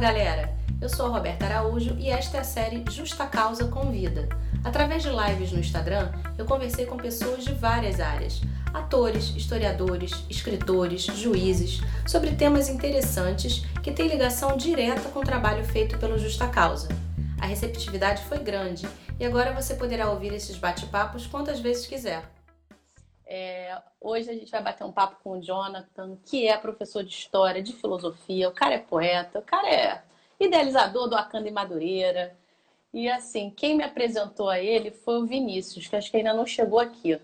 galera! Eu sou a Roberta Araújo e esta é a série Justa Causa Convida. Através de lives no Instagram, eu conversei com pessoas de várias áreas: atores, historiadores, escritores, juízes, sobre temas interessantes que têm ligação direta com o trabalho feito pelo Justa Causa. A receptividade foi grande e agora você poderá ouvir esses bate-papos quantas vezes quiser. É, hoje a gente vai bater um papo com o Jonathan, que é professor de história, de filosofia. O cara é poeta, o cara é idealizador do Acanda e Madureira. E assim, quem me apresentou a ele foi o Vinícius, que acho que ainda não chegou aqui.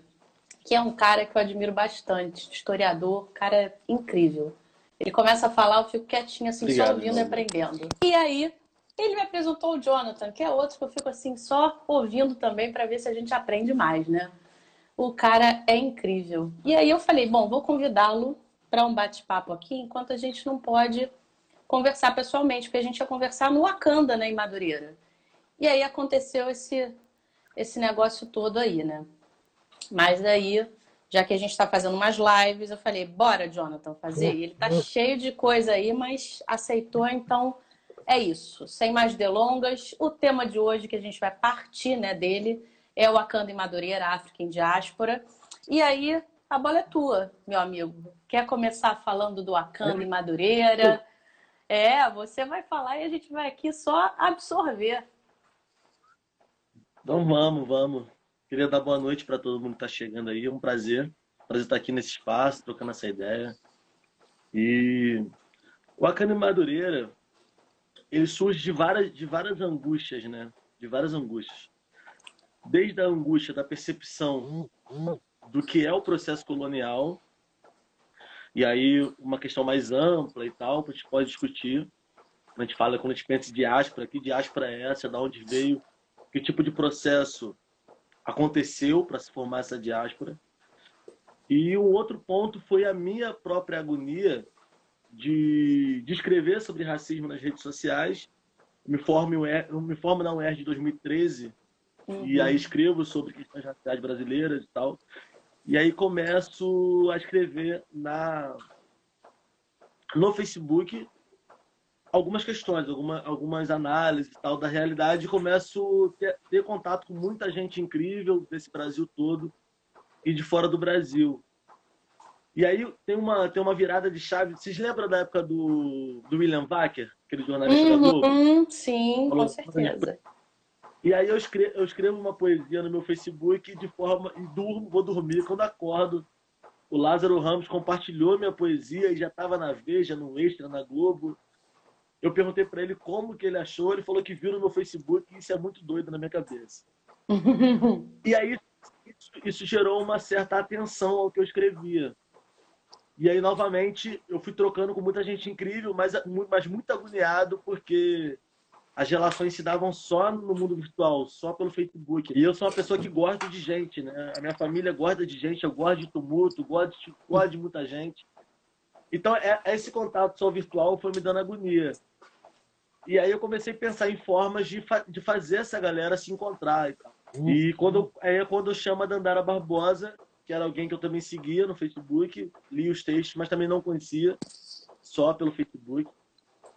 Que é um cara que eu admiro bastante, historiador, cara incrível. Ele começa a falar, eu fico quietinha assim, Obrigado, só ouvindo e aprendendo. E aí, ele me apresentou o Jonathan, que é outro que eu fico assim, só ouvindo também para ver se a gente aprende mais, né? O cara é incrível. E aí eu falei, bom, vou convidá-lo para um bate-papo aqui, enquanto a gente não pode conversar pessoalmente, porque a gente ia conversar no Wakanda, né, em Madureira. E aí aconteceu esse, esse negócio todo aí, né? Mas aí, já que a gente está fazendo umas lives, eu falei, bora, Jonathan, fazer. E ele tá cheio de coisa aí, mas aceitou, então é isso. Sem mais delongas, o tema de hoje que a gente vai partir, né, dele é o Wakanda em Madureira, África em Diáspora. E aí, a bola é tua, meu amigo. Quer começar falando do Wakanda em Madureira? É, você vai falar e a gente vai aqui só absorver. Então vamos, vamos. Queria dar boa noite para todo mundo que está chegando aí. É um prazer. Prazer estar aqui nesse espaço, trocando essa ideia. E o em Madureira, ele surge de várias, de várias angústias, né? De várias angústias desde a angústia da percepção do que é o processo colonial, e aí uma questão mais ampla e tal, que a gente pode discutir. A gente fala quando a gente pensa em diáspora, que diáspora é essa, da onde veio, que tipo de processo aconteceu para se formar essa diáspora. E um outro ponto foi a minha própria agonia de, de escrever sobre racismo nas redes sociais. me formo, me formo na UERJ de 2013 Uhum. E aí escrevo sobre questões raciais brasileiras e tal. E aí começo a escrever na no Facebook algumas questões, alguma, algumas análises e tal da realidade e começo a ter, ter contato com muita gente incrível desse Brasil todo e de fora do Brasil. E aí tem uma, tem uma virada de chave. Vocês lembram da época do, do William Wacker, aquele jornalista uhum, da Globo? Sim, Falou, com certeza. E aí eu escrevo, eu escrevo uma poesia no meu Facebook de forma. e durmo, vou dormir. Quando acordo, o Lázaro Ramos compartilhou minha poesia e já estava na Veja, no Extra, na Globo. Eu perguntei para ele como que ele achou, ele falou que viu no meu Facebook e isso é muito doido na minha cabeça. e aí isso, isso, gerou uma certa atenção ao que eu escrevia. E aí, novamente, eu fui trocando com muita gente incrível, mas, mas muito agoniado, porque as relações se davam só no mundo virtual, só pelo Facebook. E eu sou uma pessoa que gosta de gente, né? A minha família gosta de gente, eu gosto de tumulto, gosto de, gosto de muita gente. Então, é, esse contato só virtual foi me dando agonia. E aí eu comecei a pensar em formas de, fa de fazer essa galera se encontrar e. Uhum. E quando, aí é quando eu chamo a Dandara Barbosa, que era alguém que eu também seguia no Facebook, li os textos, mas também não conhecia, só pelo Facebook.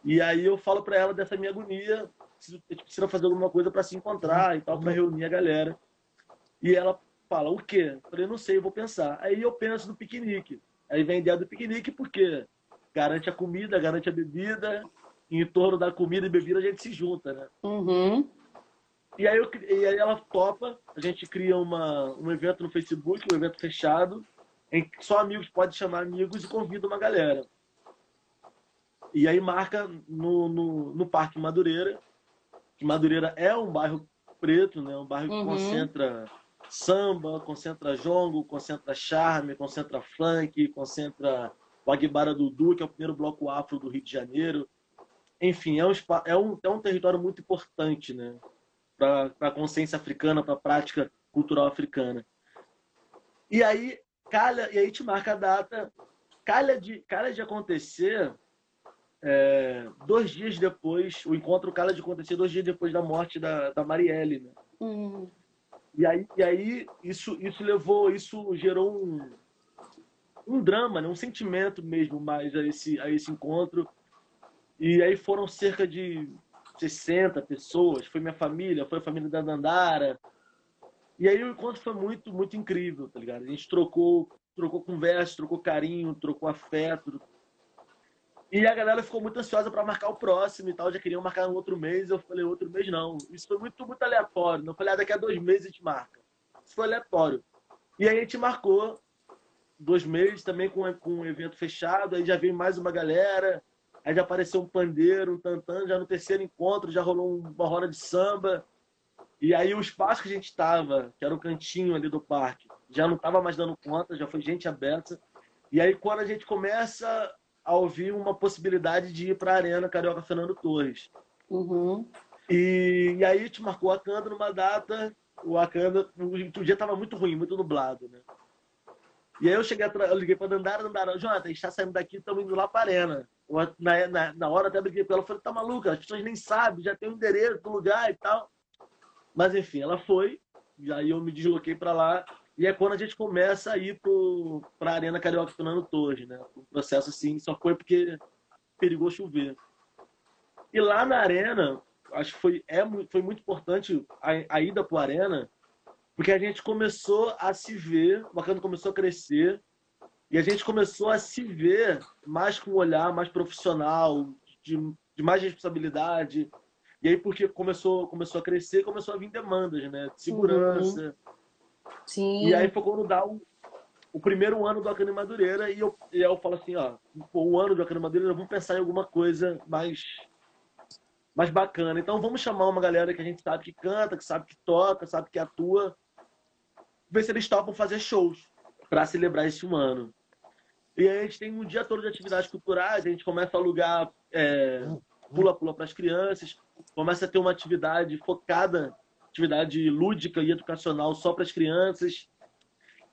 E aí eu falo para ela dessa minha agonia, a gente precisa fazer alguma coisa para se encontrar e tal, para reunir a galera. E ela fala, o quê? Eu falei, não sei, eu vou pensar. Aí eu penso no piquenique. Aí vem a ideia do piquenique porque garante a comida, garante a bebida, em torno da comida e bebida a gente se junta, né? Uhum. E aí, eu, e aí ela topa, a gente cria uma, um evento no Facebook, um evento fechado, em que só amigos podem chamar amigos e convida uma galera. E aí marca no, no, no Parque Madureira, que Madureira é um bairro preto, né? um bairro que uhum. concentra samba, concentra jongo, concentra charme, concentra funk, concentra o Aguibara Dudu, que é o primeiro bloco afro do Rio de Janeiro. Enfim, é um, é um, é um território muito importante né? para a consciência africana, para a prática cultural africana. E aí, calha, e aí te marca a data, calha de, calha de acontecer é, dois dias depois, o encontro cara de acontecer dois dias depois da morte da, da Marielle, né? Uhum. E aí, e aí isso, isso levou, isso gerou um, um drama, né? um sentimento mesmo mais a esse, a esse encontro. E aí foram cerca de 60 pessoas, foi minha família, foi a família da Dandara. E aí o encontro foi muito, muito incrível, tá ligado? A gente trocou, trocou conversa, trocou carinho, trocou afeto. E a galera ficou muito ansiosa para marcar o próximo e tal, já queriam marcar no outro mês. Eu falei, outro mês não. Isso foi muito, muito aleatório. Não falei, ah, daqui a dois meses a gente marca. Isso foi aleatório. E aí a gente marcou dois meses também com, com um evento fechado, aí já veio mais uma galera, aí já apareceu um pandeiro, um tantã, já no terceiro encontro já rolou uma roda de samba. E aí o espaço que a gente estava, que era o cantinho ali do parque, já não estava mais dando conta, já foi gente aberta. E aí quando a gente começa a ouvir uma possibilidade de ir para a Arena Carioca Fernando Torres. Uhum. E, e, aí gente marcou a Akanda numa data, o Akanda, o, o dia estava muito ruim, muito nublado, né? E aí eu cheguei, eu liguei para Dandara, Dandara, Jonathan, a gente está saindo daqui, estamos indo lá para a Arena. Na, na, na hora até briguei com ela, falei, tá maluca, as pessoas nem sabem, já tem o um endereço do lugar e tal. Mas enfim, ela foi, e aí eu me desloquei para lá. E é quando a gente começa a ir para a Arena Carioca Fernando Torres, né? O processo assim só foi porque perigou chover. E lá na Arena, acho que foi, é, foi muito importante a, a ida para a Arena, porque a gente começou a se ver, o bacana começou a crescer, e a gente começou a se ver mais com um olhar mais profissional, de, de mais responsabilidade, e aí, porque começou, começou a crescer, começou a vir demandas, né? De segurança. Uhum. Sim. E aí foi quando dá o, o primeiro ano do Academia Madureira e eu, e eu falo assim, ó, o ano do Academia Madureira, vamos pensar em alguma coisa mais, mais bacana. Então vamos chamar uma galera que a gente sabe que canta, que sabe que toca, sabe que atua, ver se eles topam fazer shows para celebrar esse um ano. E aí a gente tem um dia todo de atividades culturais, a gente começa a alugar é, pula-pula para as crianças, começa a ter uma atividade focada, atividade lúdica e educacional só para as crianças.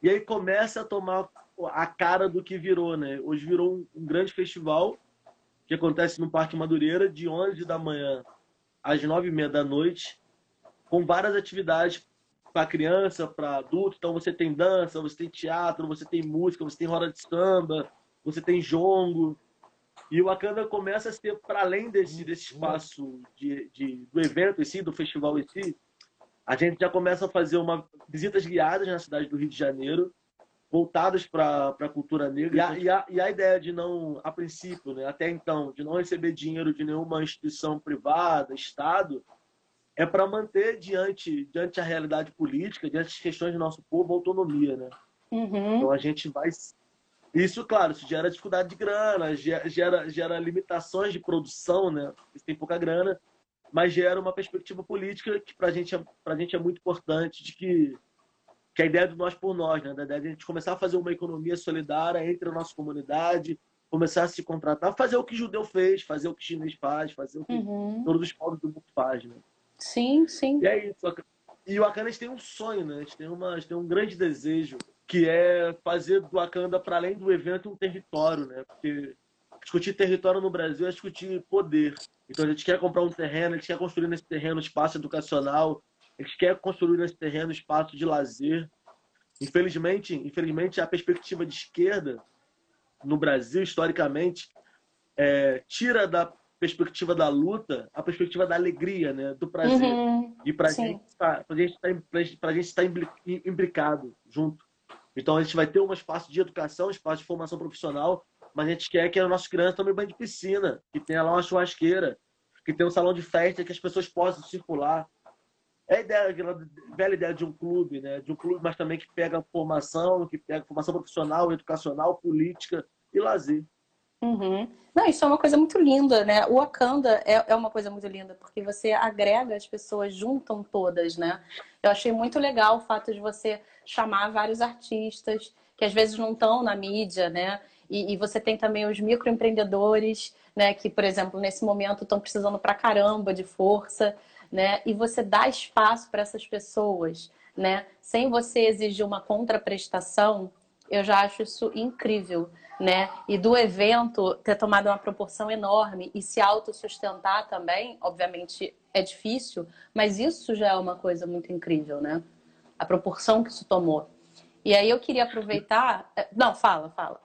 E aí começa a tomar a cara do que virou, né? Hoje virou um, grande festival que acontece no Parque Madureira, de 11 da manhã às 9 e meia da noite, com várias atividades para criança, para adulto. Então você tem dança, você tem teatro, você tem música, você tem roda de samba, você tem jongo, e o Wakanda começa a ser, para além desse, desse espaço de, de, do evento em si, do festival em si, a gente já começa a fazer uma, visitas guiadas na cidade do Rio de Janeiro, voltadas para a cultura negra. E a, e, a, e a, ideia de não, a princípio, né, até então, de não receber dinheiro de nenhuma instituição privada, Estado, é para manter diante, diante a realidade política, diante das questões do nosso povo, autonomia. Né? Uhum. Então a gente vai isso, claro, isso gera dificuldade de grana, gera, gera limitações de produção, né? Isso tem pouca grana, mas gera uma perspectiva política que para gente, é, a gente é muito importante, de que, que a ideia do nós por nós, né? Da ideia de a gente começar a fazer uma economia solidária entre a nossa comunidade, começar a se contratar, fazer o que judeu fez, fazer o que chinês faz, fazer o que uhum. todos os povos do mundo fazem, né? Sim, sim. E é isso. E o Akana tem um sonho, né? A gente tem, uma, gente tem um grande desejo que é fazer do Wakanda, para além do evento, um território, né? Porque discutir território no Brasil é discutir poder. Então a gente quer comprar um terreno, a gente quer construir nesse terreno espaço educacional, a gente quer construir nesse terreno espaço de lazer. Infelizmente, infelizmente a perspectiva de esquerda no Brasil, historicamente, é, tira da perspectiva da luta a perspectiva da alegria, né? do prazer. Uhum, e para gente, tá, a gente estar tá, tá imbricado junto. Então a gente vai ter um espaço de educação, um espaço de formação profissional, mas a gente quer que as nossas crianças tomem banho de piscina, que tenha lá uma churrasqueira, que tenha um salão de festa, que as pessoas possam circular. É a ideia, a velha ideia de um clube, né? De um clube, mas também que pega formação, que pega formação profissional, educacional, política e lazer. Uhum. Não, isso é uma coisa muito linda, né? O Wakanda é, é uma coisa muito linda, porque você agrega as pessoas, juntam todas, né? Eu achei muito legal o fato de você chamar vários artistas que às vezes não estão na mídia, né? E, e, você tem também os microempreendedores, né? Que, por exemplo, nesse momento estão precisando pra caramba de força, né? E você dá espaço para essas pessoas, né? Sem você exigir uma contraprestação, eu já acho isso incrível, né? E do evento ter tomado uma proporção enorme e se autossustentar também, obviamente é difícil, mas isso já é uma coisa muito incrível, né? A proporção que isso tomou. E aí eu queria aproveitar. É, não, fala, fala.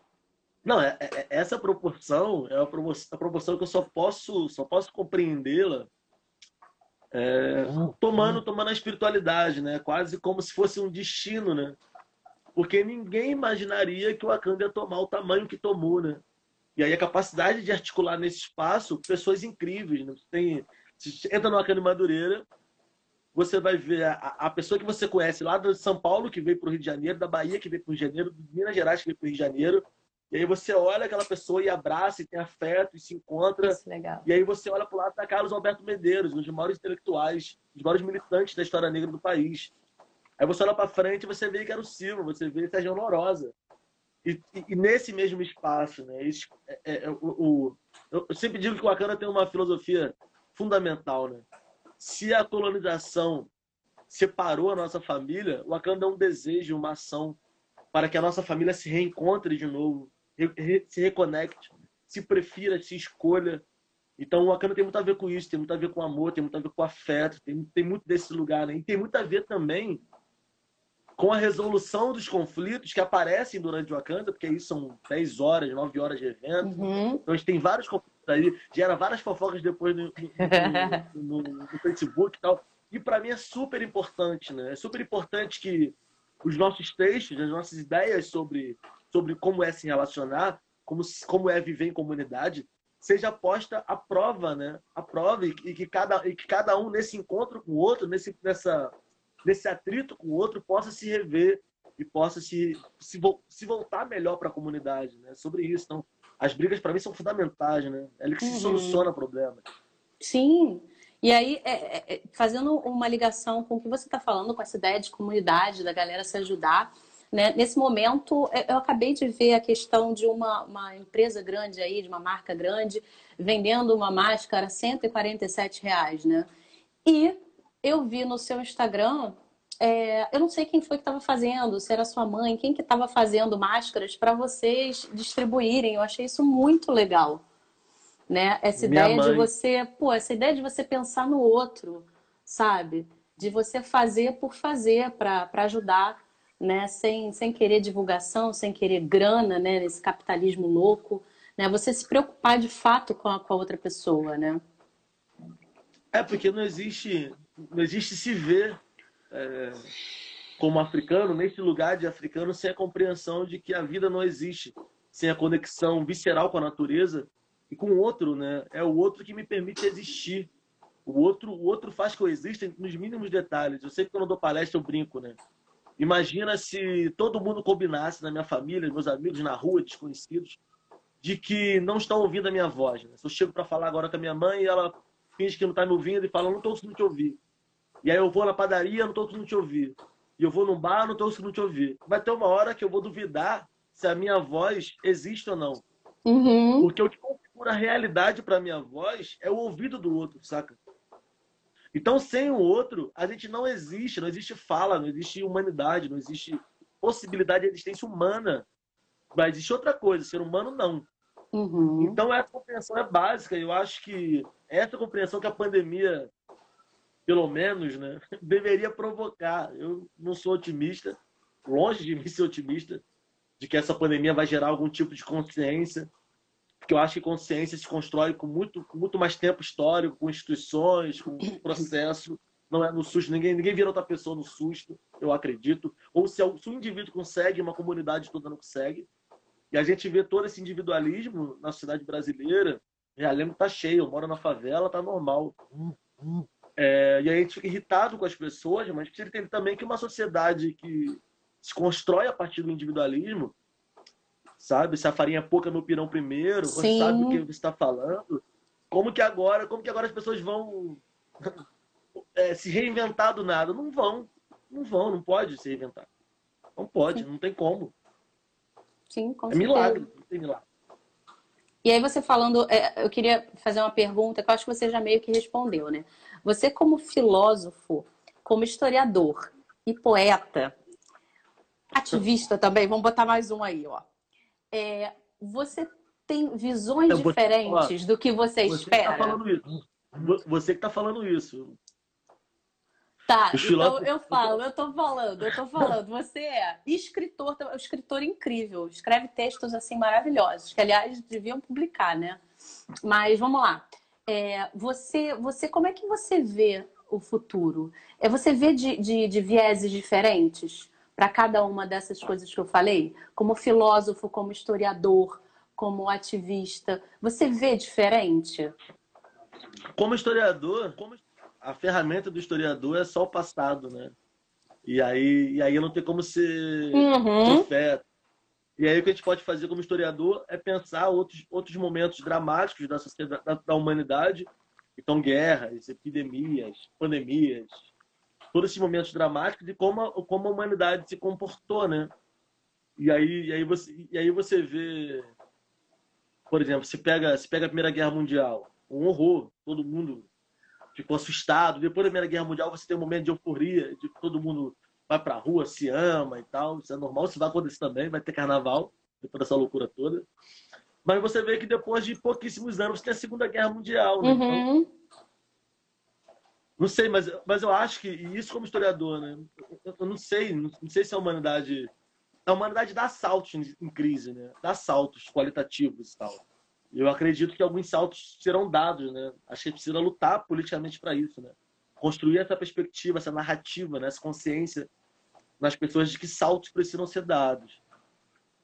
Não, é, é, essa proporção é a proporção, a proporção que eu só posso, só posso compreendê-la é, tomando, tomando a espiritualidade, né? Quase como se fosse um destino, né? Porque ninguém imaginaria que o Wakanda ia tomar o tamanho que tomou, né? E aí a capacidade de articular nesse espaço pessoas incríveis, né? Tem, se entra no Wakanda Madureira, você vai ver a, a, pessoa que você conhece lá de São Paulo, que veio para o Rio de Janeiro, da Bahia, que veio para o Rio de Janeiro, de Minas Gerais, que veio para o Rio de Janeiro, e aí você olha aquela pessoa e abraça, e tem afeto, e se encontra. Isso, legal. E aí você olha para o lado da Carlos Alberto Medeiros, um dos maiores intelectuais, um dos maiores militantes da história negra do país. Aí você olha para frente e você vê que era o Silva, você vê Sérgio Honorosa. E, e, e, nesse mesmo espaço, né? Esse, é, é, é, o, o, eu sempre digo que o Wakanda tem uma filosofia fundamental, né? Se a colonização separou a nossa família, o Wakanda é um desejo, uma ação para que a nossa família se reencontre de novo, se reconecte, se prefira, se escolha. Então o Wakanda tem muito a ver com isso, tem muito a ver com amor, tem muito a ver com afeto, tem, tem muito desse lugar, né? E tem muito a ver também com a resolução dos conflitos que aparecem durante o Wakanda, porque aí são 10 horas, 9 horas de evento. Uhum. Então a gente tem vários conflitos aí, gera várias fofocas depois no, no, no, no Facebook e tal. E para mim é super importante, né? É super importante que os nossos textos, as nossas ideias sobre sobre como é se relacionar, como, como é viver em comunidade, seja posta à prova, né? À prova e, que, cada, e que cada um nesse encontro com o outro, nesse, nessa, nesse atrito com o outro, possa se rever e possa se, se, se voltar melhor para a comunidade, né? Sobre isso. Então, as brigas para mim são fundamentais, né? É ali que uhum. se soluciona problemas. Sim. E aí, é, é, é, fazendo uma ligação com o que você está falando, com essa ideia de comunidade, da galera se ajudar, né? Nesse momento, é, eu acabei de ver a questão de uma, uma empresa grande aí, de uma marca grande, vendendo uma máscara a 147 reais, né? E eu vi no seu Instagram, é, eu não sei quem foi que estava fazendo, se era sua mãe, quem que estava fazendo máscaras para vocês distribuírem. Eu achei isso muito legal, né? Essa Minha ideia mãe. de você, pô, essa ideia de você pensar no outro, sabe? De você fazer por fazer para ajudar né, sem, sem querer divulgação, sem querer grana, né, nesse capitalismo louco, né, você se preocupar de fato com a, com a outra pessoa, né? É porque não existe, não existe se ver é, como africano nesse lugar de africano sem a compreensão de que a vida não existe sem a conexão visceral com a natureza e com o outro, né? É o outro que me permite existir. O outro, o outro faz que eu exista nos mínimos detalhes. Eu sei que eu dou palestra eu brinco, né? Imagina se todo mundo combinasse na minha família, meus amigos na rua, desconhecidos, de que não estão ouvindo a minha voz. Né? Se eu chego para falar agora com a minha mãe e ela finge que não está me ouvindo e fala, não estou conseguindo te ouvir. E aí eu vou na padaria, não estou conseguindo te ouvir. E eu vou num bar, não estou conseguindo te ouvir. Vai ter uma hora que eu vou duvidar se a minha voz existe ou não. Uhum. Porque o que configura a realidade para minha voz é o ouvido do outro, saca? Então, sem o outro, a gente não existe, não existe fala, não existe humanidade, não existe possibilidade de existência humana. Mas existe outra coisa, ser humano não. Uhum. Então, essa compreensão é básica. Eu acho que essa compreensão que a pandemia, pelo menos, né, deveria provocar. Eu não sou otimista, longe de mim ser otimista, de que essa pandemia vai gerar algum tipo de consciência porque eu acho que consciência se constrói com muito, com muito mais tempo histórico, com instituições, com processo. Não é no susto, ninguém, ninguém vira outra pessoa no susto, eu acredito. Ou se, se indivíduo consegue, uma comunidade toda não consegue. E a gente vê todo esse individualismo na sociedade brasileira. Realengo tá cheio, eu moro na favela, tá normal. É, e a gente fica irritado com as pessoas, mas precisa entender também que uma sociedade que se constrói a partir do individualismo, sabe? Se a farinha é pouca no pirão primeiro, Sim. você sabe o que você está falando. Como que agora, como que agora as pessoas vão é, se reinventar do nada? Não vão, não vão, não pode se reinventar. Não pode, Sim. não tem como. Sim, com é certeza. milagre, não tem milagre. E aí você falando, é, eu queria fazer uma pergunta que eu acho que você já meio que respondeu, né? Você como filósofo, como historiador e poeta, ativista também, vamos botar mais um aí, ó é, você tem visões então, diferentes do que você, você espera? Que tá falando isso. Você que está falando isso. Tá, então eu falo, eu tô falando, eu tô falando. Você é escritor, é um escritor incrível, escreve textos assim maravilhosos, que aliás deviam publicar, né? Mas vamos lá. É, você, você, como é que você vê o futuro? É você vê de, de, de vieses diferentes para cada uma dessas coisas que eu falei, como filósofo, como historiador, como ativista, você vê diferente? Como historiador, como a ferramenta do historiador é só o passado, né? E aí, e aí não tem como ser uhum. profeta. E aí o que a gente pode fazer como historiador é pensar outros, outros momentos dramáticos da, sociedade, da, da humanidade. Então, guerras, epidemias, pandemias, todos esses momentos dramáticos de como a, como a humanidade se comportou, né? E aí, e aí, você, e aí você vê, por exemplo, se pega, se pega a Primeira Guerra Mundial, um horror, todo mundo ficou assustado. Depois da Primeira Guerra Mundial, você tem um momento de euforia, de todo mundo vai pra rua, se ama e tal. Isso é normal, isso vai acontecer também, vai ter carnaval, depois dessa loucura toda. Mas você vê que depois de pouquíssimos anos tem a Segunda Guerra Mundial, né? Uhum. Então, não sei, mas, mas eu acho que, e isso como historiador, né? Eu, eu não sei, não, não, sei se a humanidade. A humanidade dá saltos em, crise, né? Dá saltos qualitativos e tal. Eu acredito que alguns saltos serão dados, né? Acho que precisa lutar politicamente para isso, né? Construir essa perspectiva, essa narrativa, né? essa consciência nas pessoas de que saltos precisam ser dados.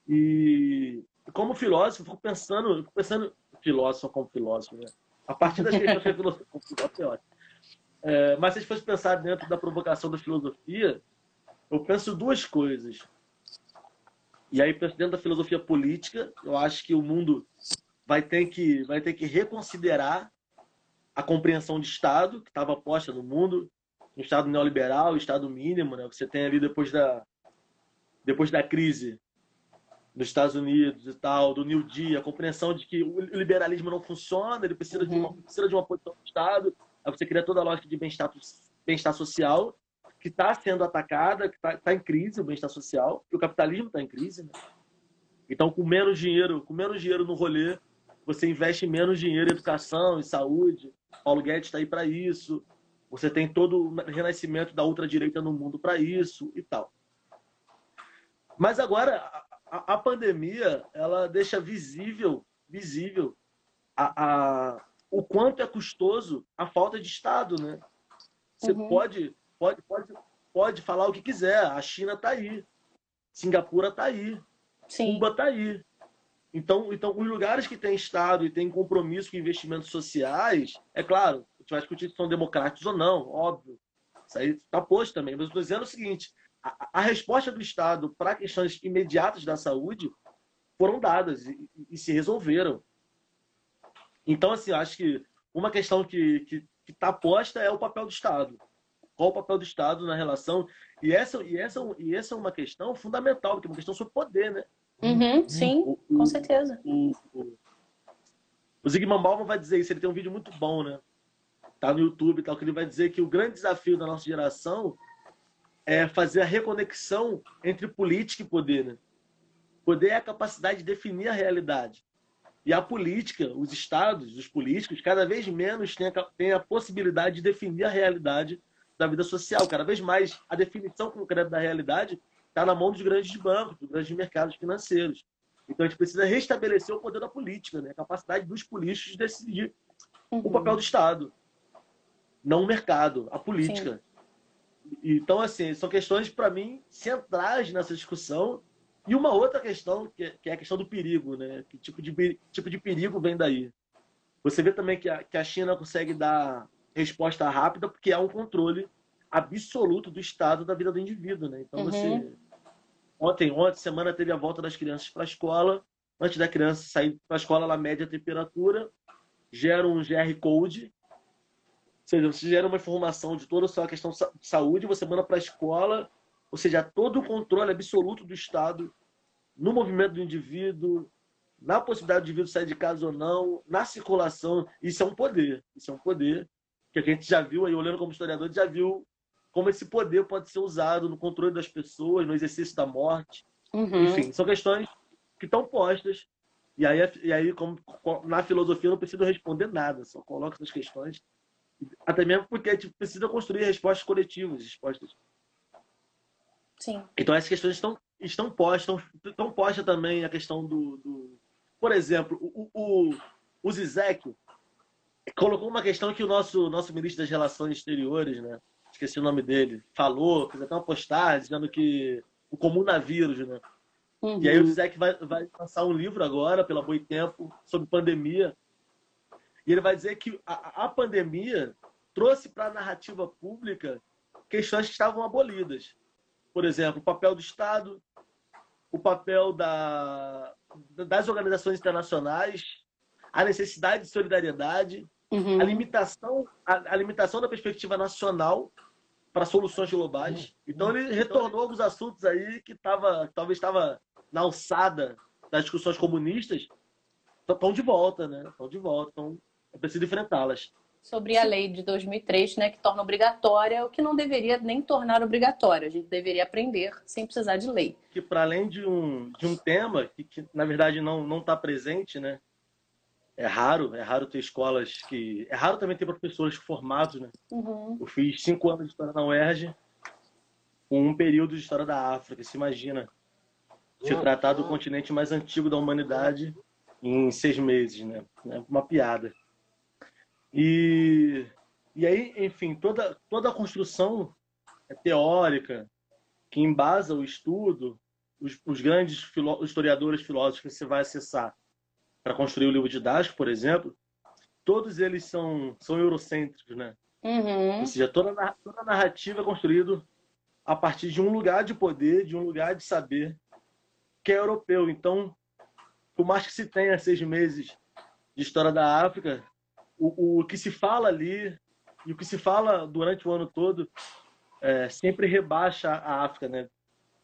E como filósofo, fico pensando, fico pensando, filósofo como filósofo, né? A partir das questões que filosofia como filósofo é ótimo. É, mas se a gente fosse pensar dentro da provocação da filosofia, eu penso duas coisas. E aí, dentro da filosofia política, eu acho que o mundo vai ter que, vai ter que reconsiderar a compreensão de Estado que estava posta no mundo, um Estado neoliberal, Estado mínimo, né? Você tem ali depois da, depois da crise nos Estados Unidos e tal, do New Deal, a compreensão de que o liberalismo não funciona, ele precisa, uhum. de, uma, uhum. precisa de uma posição do Estado, aí você cria toda a lógica de bem-estar bem social, que está sendo atacada, que está tá em crise o bem-estar social, que o capitalismo está em crise. Né? Então, com menos dinheiro, com menos dinheiro no rolê, você investe menos dinheiro em educação, em saúde. Paulo Guedes está aí para isso. Você tem todo o renascimento da ultradireita no mundo para isso e tal. Mas agora a, a, pandemia ela deixa visível, visível a, a, o quanto é custoso a falta de Estado, né? Você uhum. pode, pode, pode, pode falar o que quiser. A China está aí, Singapura está aí, Sim. Cuba está aí. Então, então, os lugares que têm Estado e têm compromisso com investimentos sociais, é claro, a gente vai discutir se são democráticos ou não, óbvio. Isso aí está posto também. Mas eu estou dizendo o seguinte: a, a resposta do Estado para questões imediatas da saúde foram dadas e, e, se resolveram. Então, assim, acho que uma questão que está posta é o papel do Estado. Qual o papel do Estado na relação? E essa, e essa, e essa é uma questão fundamental, porque é uma questão sobre poder, né? Uhum, sim, o, com certeza. O, o, o Zygmunt Bauman vai dizer isso, ele tem um vídeo muito bom, né? Tá no YouTube e tal, que ele vai dizer que o grande desafio da nossa geração é fazer a reconexão entre política e poder, né? Poder é a capacidade de definir a realidade. E a política, os estados, os políticos, cada vez menos têm a, têm a possibilidade de definir a realidade da vida social. Cada vez mais a definição concreta da realidade está na mão dos grandes bancos, dos grandes mercados financeiros. Então a gente precisa restabelecer o poder da política, né? a capacidade dos políticos de decidir uhum. o papel do Estado, não o mercado, a política. Sim. Então, assim, são questões, para mim, centrais nessa discussão. E uma outra questão, que é a questão do perigo, né? Que tipo de, tipo de perigo vem daí? Você vê também que a, que a China consegue dar resposta rápida porque há um controle absoluto do estado da vida do indivíduo, né? Então uhum. você ontem, ontem semana teve a volta das crianças para a escola. Antes da criança sair para a escola, ela mede a temperatura, gera um GR code, ou seja, você gera uma informação de toda a sua questão de saúde, você manda para a escola, ou seja, todo o controle absoluto do estado no movimento do indivíduo, na possibilidade do indivíduo sair de casa ou não, na circulação. Isso é um poder. Isso é um poder que a gente já viu aí, olhando como historiador, já viu como esse poder pode ser usado no controle das pessoas, no exercício da morte. Uhum. Enfim, são questões que estão postas. E aí, e aí como, na filosofia, eu não preciso responder nada, só coloco essas questões Até mesmo porque a gente precisa construir respostas coletivas, respostas. Sim. Então essas questões estão, estão postas, estão, postas também a questão do, do... Por exemplo, o, o, o Zizek colocou uma questão que o nosso, nosso ministro das Relações Exteriores, né? Esqueci o nome dele, falou, fez até uma postagem dizendo que o comunavírus, né? Uhum. E aí o Zizek vai, vai lançar um livro agora, pela Boitempo, sobre pandemia. E ele vai dizer que a, a pandemia trouxe para a narrativa pública questões que estavam abolidas. Por exemplo, o papel do Estado, o papel da, das organizações internacionais, a necessidade de solidariedade, uhum. a, limitação, a, a, limitação da perspectiva nacional para soluções globais. Uhum. Então ele retornou alguns assuntos aí que tava, talvez estava na alçada das discussões comunistas, estão de volta, né? Estão de volta, então é preciso enfrentá-las. Sobre a lei de 2003, né, que torna obrigatória o que não deveria nem tornar obrigatório. A gente deveria aprender sem precisar de lei. Que para além de um, de um tema que, que na verdade não está presente, né? É raro, é raro ter escolas que. É raro também ter professores formados, né? Uhum. Eu fiz cinco anos de história na UERJ, com um período de história da África. Se imagina se tratar do continente mais antigo da humanidade em seis meses, né? É uma piada. E, e aí, enfim, toda, toda a construção é teórica que embasa o estudo, os, os grandes filó historiadores filósofos que você vai acessar para construir o livro didático, por exemplo, todos eles são, são eurocêntricos, né? Uhum. Ou seja, toda, toda a narrativa é construída a partir de um lugar de poder, de um lugar de saber, que é europeu. Então, por mais que se tenha seis meses de história da África, o, o que se fala ali e o que se fala durante o ano todo é, sempre rebaixa a África, né?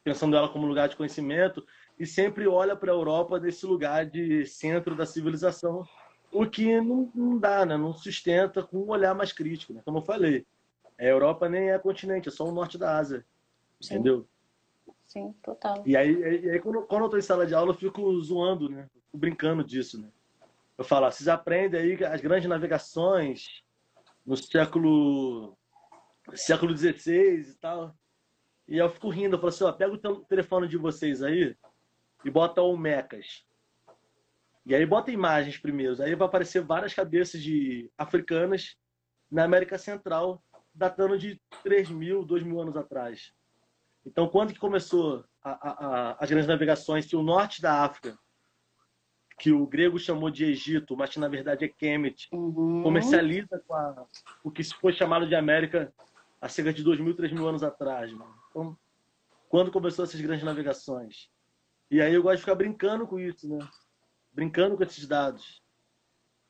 pensando ela como lugar de conhecimento e sempre olha para a Europa nesse lugar de centro da civilização, o que não, não dá, né? não sustenta com um olhar mais crítico. Né? Como eu falei, a Europa nem é continente, é só o norte da Ásia, Sim. entendeu? Sim, total. E aí, e aí quando, quando eu estou em sala de aula, eu fico zoando, né? Fico brincando disso, né? Eu falo, vocês aprendem aí as grandes navegações no século século XVI e tal. E eu fico rindo, eu falo assim, ó, pega o telefone de vocês aí e bota o Mecas. E aí bota imagens primeiro. Aí vai aparecer várias cabeças de africanas na América Central, datando de 3 mil, 2 mil anos atrás. Então, quando que começou a, a, a, as grandes navegações, que o norte da África, que o grego chamou de Egito, mas que na verdade é Kemet, uhum. comercializa com o que foi chamado de América há cerca de 2 mil, 3 mil anos atrás. Mano. Então, quando começou essas grandes navegações? E aí eu gosto de ficar brincando com isso, né? Brincando com esses dados.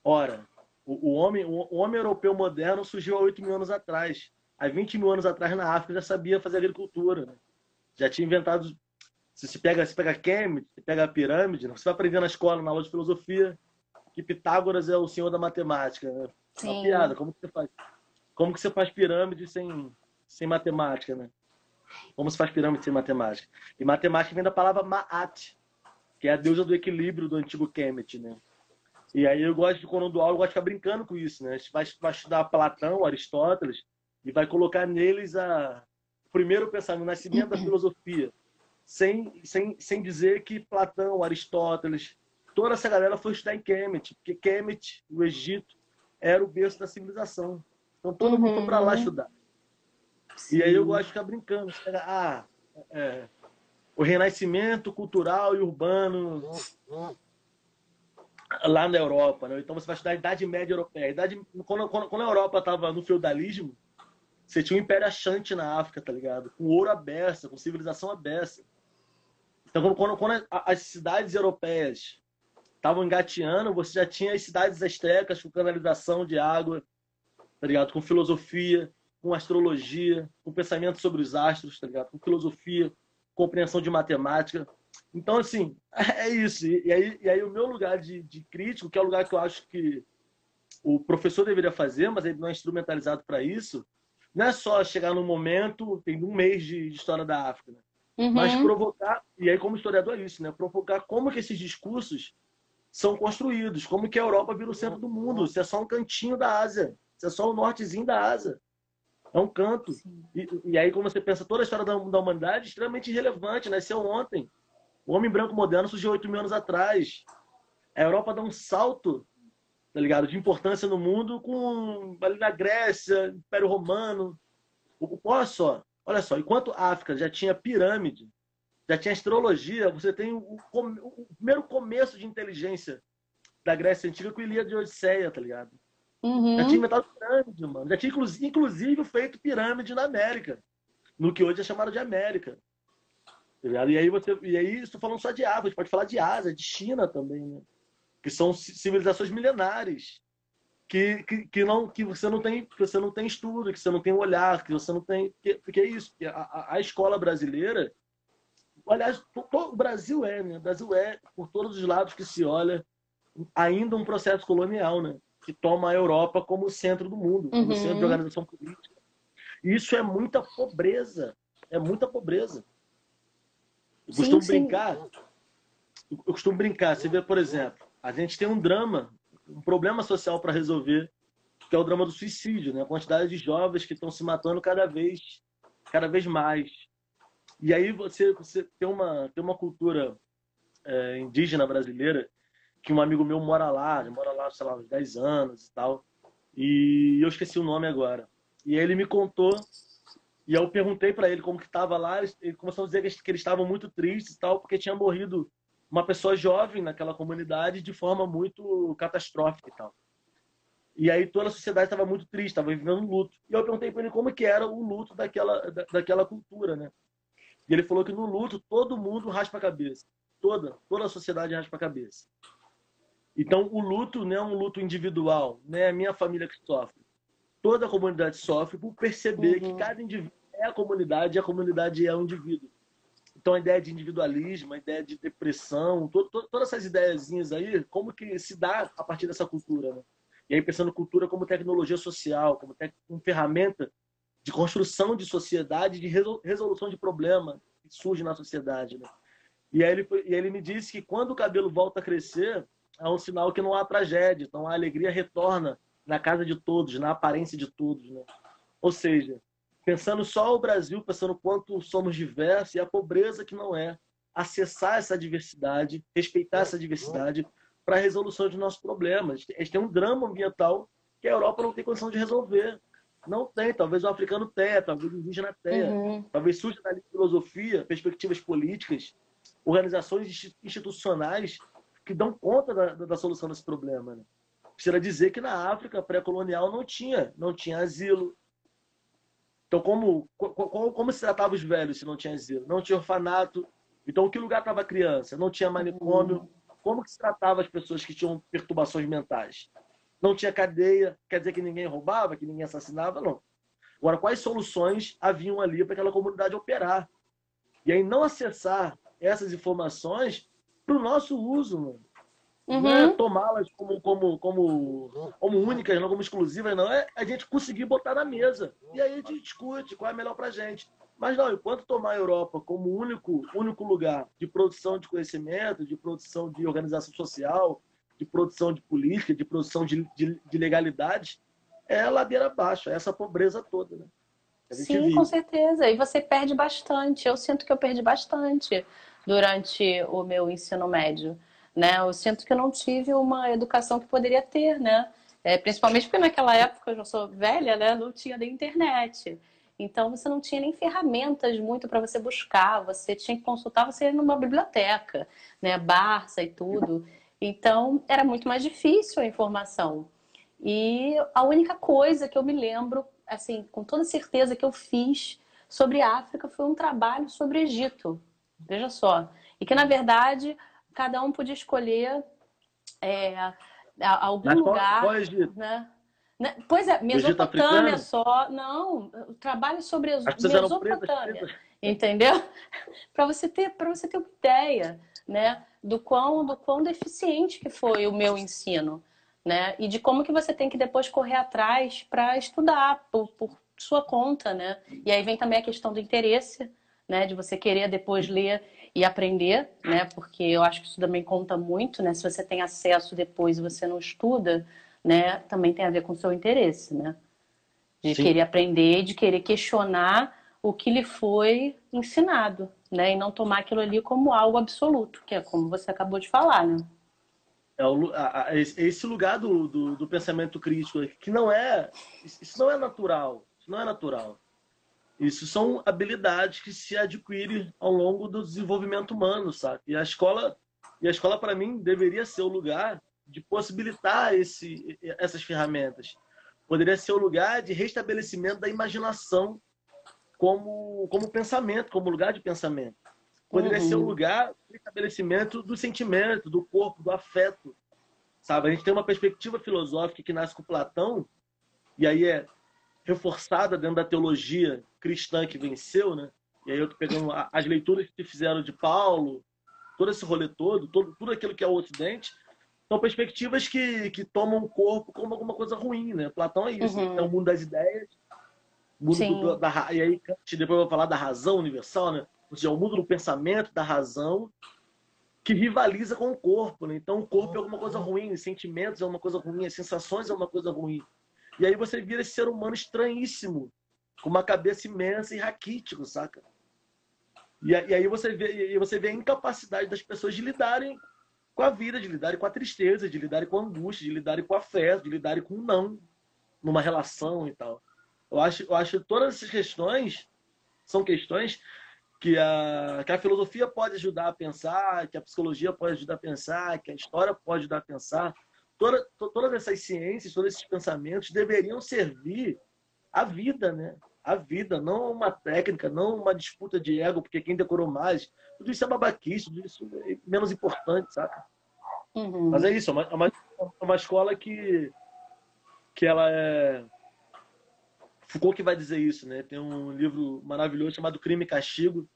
Ora, o, o homem, o, o homem europeu moderno surgiu há 8 mil anos atrás. Há 20 mil anos atrás, na África, já sabia fazer agricultura. Né? Já tinha inventado. Se você pega, se pega Kemet, se pega a pirâmide, você vai aprender na escola, na aula de filosofia, que Pitágoras é o senhor da matemática. Né? É uma piada. Como que você faz? Como que você faz pirâmide sem, sem matemática, né? Como se faz pirâmide sem matemática? E matemática vem da palavra Maat, que é a deusa do equilíbrio do antigo Kemet, né? E aí eu gosto de, quando eu dou aula, eu gosto de ficar brincando com isso, né? A gente vai, vai estudar Platão, Aristóteles, e vai colocar neles a, o primeiro pensamento, o nascimento da filosofia, sem, sem, sem dizer que Platão, Aristóteles, toda essa galera foi estudar em Kemet, porque Kemet, o Egito, era o berço da civilização. Então todo uhum. mundo foi para lá estudar. Sim. E aí eu gosto de ficar brincando. Ah, é, o renascimento cultural e urbano lá na Europa. Né? Então você vai estudar a Idade Média Europeia. A Idade, quando, quando, quando a Europa estava no feudalismo, você tinha um Império Achante na África, tá ligado? Com ouro aberto, com civilização aberta. Então, quando, quando as cidades europeias estavam engateando, você já tinha as cidades astecas com canalização de água, tá ligado? Com filosofia, com astrologia, com pensamento sobre os astros, tá ligado? Com filosofia, compreensão de matemática. Então, assim, é isso. E aí, e aí o meu lugar de, de crítico, que é o lugar que eu acho que o professor deveria fazer, mas ele não é instrumentalizado para isso, não é só chegar no momento, tem um mês de, de história da África, né? Uhum. mas provocar, e aí como historiador é isso, né? provocar como que esses discursos são construídos, como que a Europa vira o centro do mundo, se é só um cantinho da Ásia, é só o nortezinho da asa. É um canto. E, e, aí, quando você pensa toda a história da, da humanidade, extremamente irrelevante, nasceu ontem. O homem branco moderno surgiu 8 mil anos atrás. A Europa dá um salto, tá ligado? De importância no mundo com ali na Grécia, Império Romano. Olha só, olha só, enquanto a África já tinha pirâmide, já tinha astrologia, você tem o, o, primeiro começo de inteligência da Grécia Antiga com Ilíada de Odisseia, tá ligado? Uhum. Já tinha inventado pirâmide, mano. Já tinha inclusive feito pirâmide na América. No que hoje é chamado de América. Tá e aí você. E aí, estou falando só de África, a gente pode falar de Ásia, de China também, né? Que são civilizações milenares. Que, que, que, não, que você não tem que você não tem estudo, que você não tem olhar, que você não tem. Que, porque é isso. A, a escola brasileira. Aliás, o Brasil é, né? O Brasil é, por todos os lados que se olha, ainda um processo colonial, né? que toma a Europa como centro do mundo, como uhum. centro de organização política. Isso é muita pobreza. É muita pobreza. Eu sim, costumo sim. brincar. Eu costumo brincar. Você vê, por exemplo, a gente tem um drama, um problema social para resolver, que é o drama do suicídio, né? A quantidade de jovens que estão se matando cada vez, cada vez mais. E aí você, você tem uma tem uma cultura é, indígena brasileira que um amigo meu mora lá, mora lá, sei lá, uns 10 anos e tal. E eu esqueci o nome agora. E aí ele me contou, e eu perguntei para ele como que estava lá, ele começou a dizer que eles estavam muito tristes e tal, porque tinha morrido uma pessoa jovem naquela comunidade de forma muito catastrófica e tal. E aí toda a sociedade estava muito triste, estava vivendo um luto. E eu perguntei para ele como que era o luto daquela, da, daquela cultura, né? E ele falou que no luto todo mundo raspa a cabeça. Toda, toda a sociedade raspa a cabeça. Então, o luto não é um luto individual, não é a minha família que sofre. Toda a comunidade sofre por perceber uhum. que cada indivíduo é a comunidade e a comunidade é o indivíduo. Então, a ideia de individualismo, a ideia de depressão, to, to, todas essas ideiazinhas aí, como que se dá a partir dessa cultura, né? E aí, pensando cultura como tecnologia social, como, te, como ferramenta de construção de sociedade, de resolução de problema que surge na sociedade, né? E aí, ele, e ele me disse que quando o cabelo volta a crescer, é um sinal que não há tragédia. Então a alegria retorna na casa de todos, na aparência de todos. Né? Ou seja, pensando só o Brasil, pensando quanto somos diversos e a pobreza que não é, acessar essa diversidade, respeitar essa diversidade para a resolução de nossos problemas. A gente tem um drama ambiental que a Europa não tem condição de resolver. Não tem, talvez o africano tenha, talvez o indígena tenha, uhum. talvez surja na filosofia, perspectivas políticas, organizações institucionais que dão conta da, da solução desse problema. Né? Precisa dizer que na África pré-colonial não tinha, não tinha asilo. Então, como, como, como se tratava os velhos se não tinha asilo? Não tinha orfanato. Então, que lugar estava a criança? Não tinha manicômio. Como que se tratava as pessoas que tinham perturbações mentais? Não tinha cadeia. Quer dizer que ninguém roubava, que ninguém assassinava? Não. Agora, quais soluções haviam ali para aquela comunidade operar? E aí, não acessar essas informações para o nosso uso, mano. Uhum. Não é tomá-las como, como, como, como únicas, não como exclusivas, não. É a gente conseguir botar na mesa. E aí a gente discute qual é melhor para a gente. Mas não, enquanto tomar a Europa como único, único lugar de produção de conhecimento, de produção de organização social, de produção de política, de produção de, de, de legalidade, é a ladeira abaixo, é essa pobreza toda, né? Sim, vive. com certeza. E você perde bastante. Eu sinto que eu perdi bastante durante o meu ensino médio. Né? Eu sinto que eu não tive uma educação que poderia ter, né? É, principalmente porque naquela época, eu já sou velha, né? Não tinha nem internet. Então você não tinha nem ferramentas muito para você buscar, você tinha que consultar, você ia numa biblioteca, né? Barça e tudo. Então era muito mais difícil a informação. E a única coisa que eu me lembro, assim, com toda certeza que eu fiz sobre África foi um trabalho sobre Egito. Veja só. E que, na verdade, cada um podia escolher é, algum Mas lugar. Qual, qual é né? né? Pois é, Mesopotâmia só. Não, o trabalho sobre a Mesopotâmia. Entendeu? para você ter para você ter uma ideia, né, do quão do quão deficiente que foi o meu ensino, né? E de como que você tem que depois correr atrás para estudar por, por sua conta, né? E aí vem também a questão do interesse, né? De você querer depois ler e aprender, né? Porque eu acho que isso também conta muito, né? Se você tem acesso depois e você não estuda, né, também tem a ver com o seu interesse, né? De Sim. querer aprender, de querer questionar o que lhe foi ensinado, né? E não tomar aquilo ali como algo absoluto, que é como você acabou de falar, né? É o, a, a, esse lugar do, do, do, pensamento crítico, que não é. Isso não é natural. Isso não é natural. Isso são habilidades que se adquirem ao longo do desenvolvimento humano, sabe? E a escola, e a escola para mim, deveria ser o lugar de possibilitar esse, essas ferramentas. Poderia ser o lugar de restabelecimento da imaginação como, como pensamento, como lugar de pensamento. Poderia uhum. ser um lugar de estabelecimento do sentimento, do corpo, do afeto. Sabe? A gente tem uma perspectiva filosófica que nasce com Platão, e aí é reforçada dentro da teologia cristã que venceu, né? E aí eu tô pegando as leituras que fizeram de Paulo, todo esse rolê todo, todo, tudo aquilo que é o Ocidente, são perspectivas que, que tomam o corpo como alguma coisa ruim, né? Platão é isso, uhum. é o mundo das ideias, mundo do, da, e aí depois eu vou falar da razão universal, né? Ou seja, é o mundo do pensamento, da razão, que rivaliza com o corpo, né? Então o corpo é alguma coisa ruim, sentimentos é uma coisa ruim, as sensações é uma coisa ruim. E aí você vira esse ser humano estranhíssimo, com uma cabeça imensa e raquítico, saca? E, aí você vê, e você vê a incapacidade das pessoas de lidarem com a vida, de lidarem com a tristeza, de lidarem com a angústia, de lidarem com a fé, de lidarem com o não numa relação e tal. Eu acho, eu acho que todas essas questões são questões que a, que a filosofia pode ajudar a pensar, que a psicologia pode ajudar a pensar, que a história pode ajudar a pensar. Toda, todas essas ciências, todos esses pensamentos deveriam servir à vida, né? A vida, não uma técnica, não uma disputa de ego, porque quem decorou mais. Tudo isso é babaquice, tudo isso é menos importante, saca? Uhum. Mas é isso, é uma, é uma, é uma escola que, que ela é Foucault que vai dizer isso, né? Tem um livro maravilhoso chamado Crime e Castigo,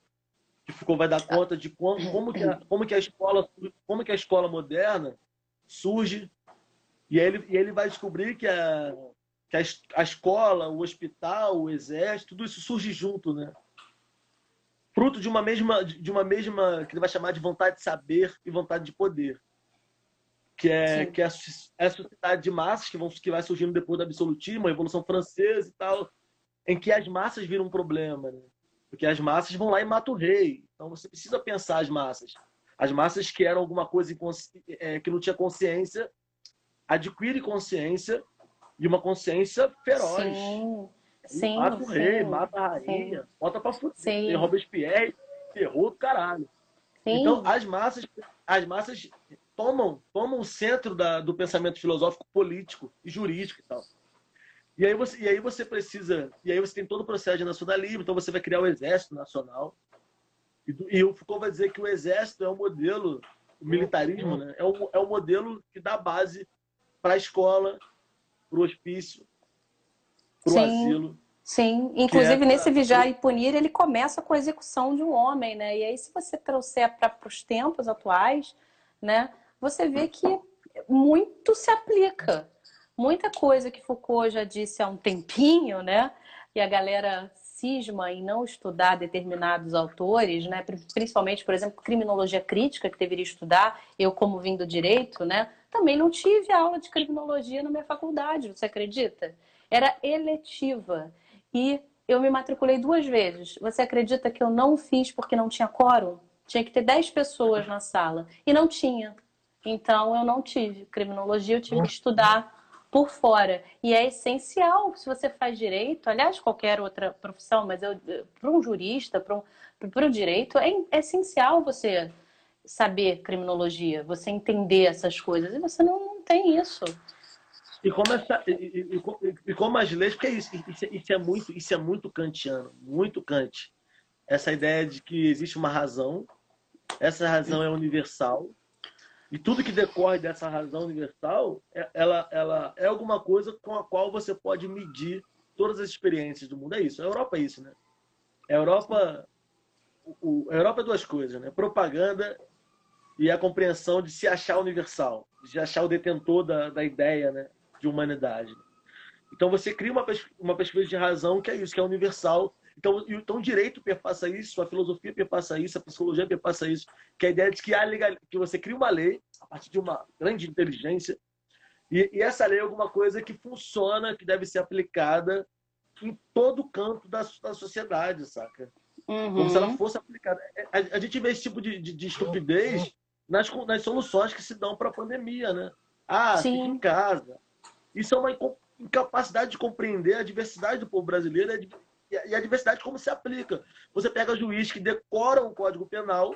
que Foucault vai dar conta de como, como, que, a, como que a escola como que a escola moderna surge e aí ele, e ele vai descobrir que a que a, a escola, o hospital, o exército, tudo isso surge junto, né? Fruto de uma mesma de uma mesma que ele vai chamar de vontade de saber e vontade de poder que é, que é, é a sociedade de massas que, vão, que vai surgindo depois do absolutismo, a Revolução Francesa e tal, em que as massas viram um problema, né? Porque as massas vão lá e matam o rei. Então você precisa pensar as massas. As massas que eram alguma coisa é, que não tinha consciência, adquire consciência e uma consciência feroz. Sim, sim mata o sim, rei, mata a rainha, sim. bota pra fuder. Tem Robespierre, terror do caralho. Então as massas, as massas tomam, tomam o centro da, do pensamento filosófico político e jurídico e tal. E aí, você, e aí você precisa. E aí você tem todo o processo de nacionalismo, então você vai criar o Exército Nacional. E, e o Foucault vai dizer que o Exército é o modelo, o militarismo, né? É o, é o modelo que dá base para a escola, para o hospício, para o asilo. Sim, inclusive é nesse vigiar e punir, ele começa com a execução de um homem, né? E aí, se você trouxer para os tempos atuais, né? você vê que muito se aplica. Muita coisa que Foucault já disse há um tempinho, né? E a galera cisma em não estudar determinados autores, né? Principalmente, por exemplo, criminologia crítica, que deveria estudar, eu como vim do direito, né? Também não tive aula de criminologia na minha faculdade, você acredita? Era eletiva. E eu me matriculei duas vezes. Você acredita que eu não fiz porque não tinha quórum? Tinha que ter 10 pessoas na sala. E não tinha. Então eu não tive criminologia, eu tive que estudar por fora. E é essencial se você faz direito, aliás, qualquer outra profissão, mas para um jurista, para um, o direito, é, é, essencial você saber criminologia, você entender essas coisas. E você não, não tem isso. E como, essa, e, e, e, como as leis, porque isso, isso, isso, é muito, isso é muito kantiano, muito Kant. Essa ideia de que existe uma razão, essa razão é universal, e tudo que decorre dessa razão universal, é, ela, ela é alguma coisa com a qual você pode medir todas as experiências do mundo. É isso. A Europa é isso, né? A Europa, o, a Europa é duas coisas, né? Propaganda e a compreensão de se achar universal, de achar o detentor da, da ideia né? de humanidade. Então você cria uma, uma perspectiva de razão que é isso, que é universal então, então o direito perpassa isso, a filosofia perpassa isso, a psicologia perpassa isso, que é a ideia de que, há legal, que você cria uma lei a partir de uma grande inteligência E, e, essa lei é alguma coisa que funciona, que deve ser aplicada em todo canto da, da sociedade, saca? Uhum. Como se ela fosse aplicada. É, a, a, gente vê esse tipo de, de, de estupidez nas, nas soluções que se dão para a pandemia, né? Ah, Sim. fica em casa. Isso é uma incapacidade de compreender a diversidade do povo brasileiro e a diversidade como se aplica. Você pega juiz que decora o Código Penal,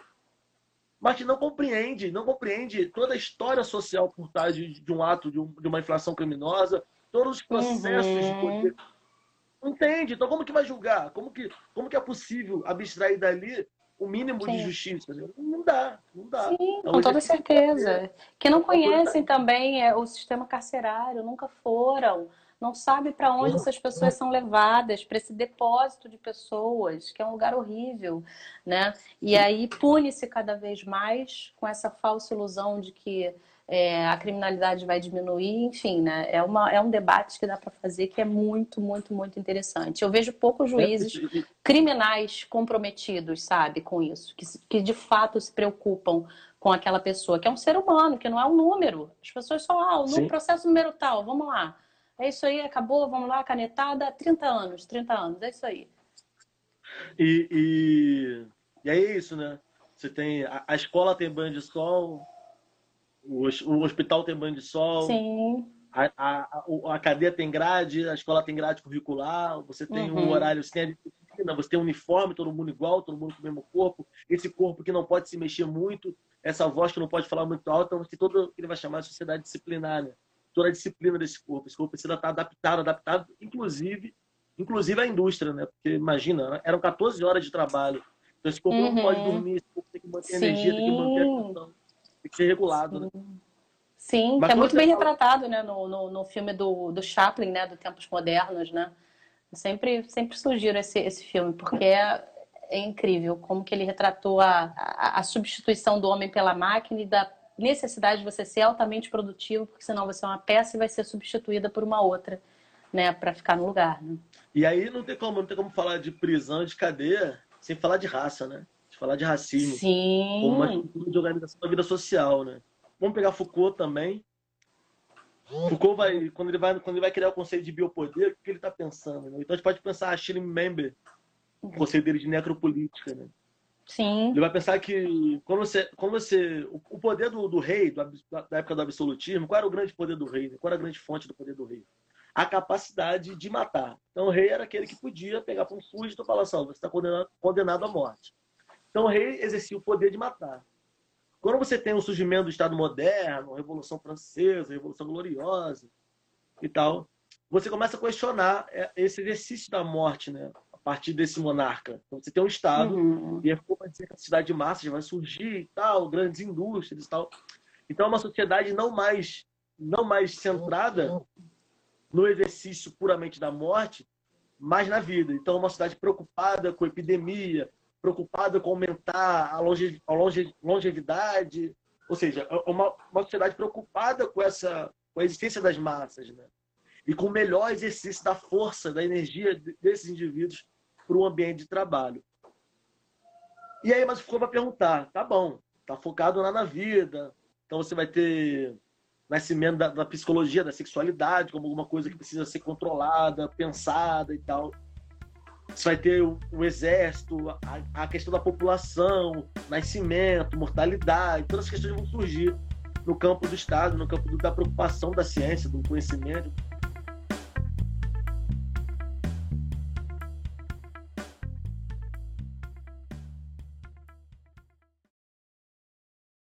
mas que não compreende, não compreende toda a história social por trás de, de um ato, de, um, de, uma inflação criminosa, todos os processos uhum. de poder. Entende? Então como que vai julgar? Como que, como que é possível abstrair dali o mínimo Sim. de justiça? Não dá, não dá. Sim, então, com toda certeza. Que não conhecem também é, o sistema carcerário, nunca foram não sabe para onde essas pessoas são levadas, para esse depósito de pessoas, que é um lugar horrível, né? E aí pune-se cada vez mais com essa falsa ilusão de que é, a criminalidade vai diminuir, enfim, né? É, uma, é um debate que dá para fazer que é muito, muito, muito interessante. Eu vejo poucos juízes criminais comprometidos, sabe, com isso, que, que de fato se preocupam com aquela pessoa, que é um ser humano, que não é um número. As pessoas só, ah, no processo número tal, vamos lá. É isso aí, acabou, vamos lá, canetada, 30 anos, 30 anos, é isso aí. E, e, e aí é isso, né? Você tem. A, a escola tem banho de sol, o, o, hospital tem banho de sol. Sim. A, a, a, cadeia tem grade, a escola tem grade curricular, você tem uhum. um horário, você tem, você tem um uniforme, todo mundo igual, todo mundo com o mesmo corpo, esse corpo que não pode se mexer muito, essa voz que não pode falar muito alto, então tem todo o que ele vai chamar de sociedade disciplinar, né? toda a disciplina desse corpo. Esse corpo precisa estar adaptado, adaptado, inclusive, inclusive à indústria, né? Porque imagina, eram 14 horas de trabalho. Então esse corpo uhum. não pode dormir, esse corpo tem que manter Sim. energia, tem que manter a atenção, tem que ser regulado, Sim. né? Sim, Mas é muito bem fala... retratado, né, no, no, no, filme do, do Chaplin, né, do Tempos Modernos, né? Eu sempre, sempre sugiro esse, esse filme, porque é, é incrível como que ele retratou a, a, a substituição do homem pela máquina e da necessidade de você ser altamente produtivo, porque senão você é uma peça e vai ser substituída por uma outra, né, para ficar no lugar, né? E aí não tem como, não tem como falar de prisão, de cadeia, sem falar de raça, né? De falar de racismo. Sim. Como uma estrutura de organização da vida social, né? Vamos pegar Foucault também. Foucault vai, quando ele vai, quando ele vai criar o conceito de biopoder, o que ele está pensando? Né? Então a gente pode pensar a Shirley Member, o conceito dele de necropolítica, né? Sim. Ele vai pensar que quando você. Quando você o poder do, do rei, do, da época do absolutismo, qual era o grande poder do rei? Né? Qual era a grande fonte do poder do rei? A capacidade de matar. Então o rei era aquele que podia pegar para um súdito e falar assim: você está condenado, condenado à morte. Então o rei exercia o poder de matar. Quando você tem o surgimento do Estado moderno, Revolução Francesa, Revolução Gloriosa e tal, você começa a questionar é, esse exercício da morte, né? partir desse monarca. Então, você tem um Estado, uhum. e a vai que a cidade de massa vai surgir e tal, grandes indústrias e tal. Então, é uma sociedade não mais, não mais centrada no exercício puramente da morte, mas na vida. Então, é uma sociedade preocupada com a epidemia, preocupada com aumentar a longe, a longe, longevidade, ou seja, é uma, uma sociedade preocupada com essa com a existência das massas, né? E com o melhor exercício da força, da energia desses indivíduos para o ambiente de trabalho. E aí, mas ficou para perguntar, tá bom, tá focado lá na vida, então você vai ter nascimento da, da, psicologia, da sexualidade, como alguma coisa que precisa ser controlada, pensada e tal. Você vai ter o, o exército, a, a, questão da população, nascimento, mortalidade, todas as questões vão surgir no campo do Estado, no campo da preocupação da ciência, do conhecimento.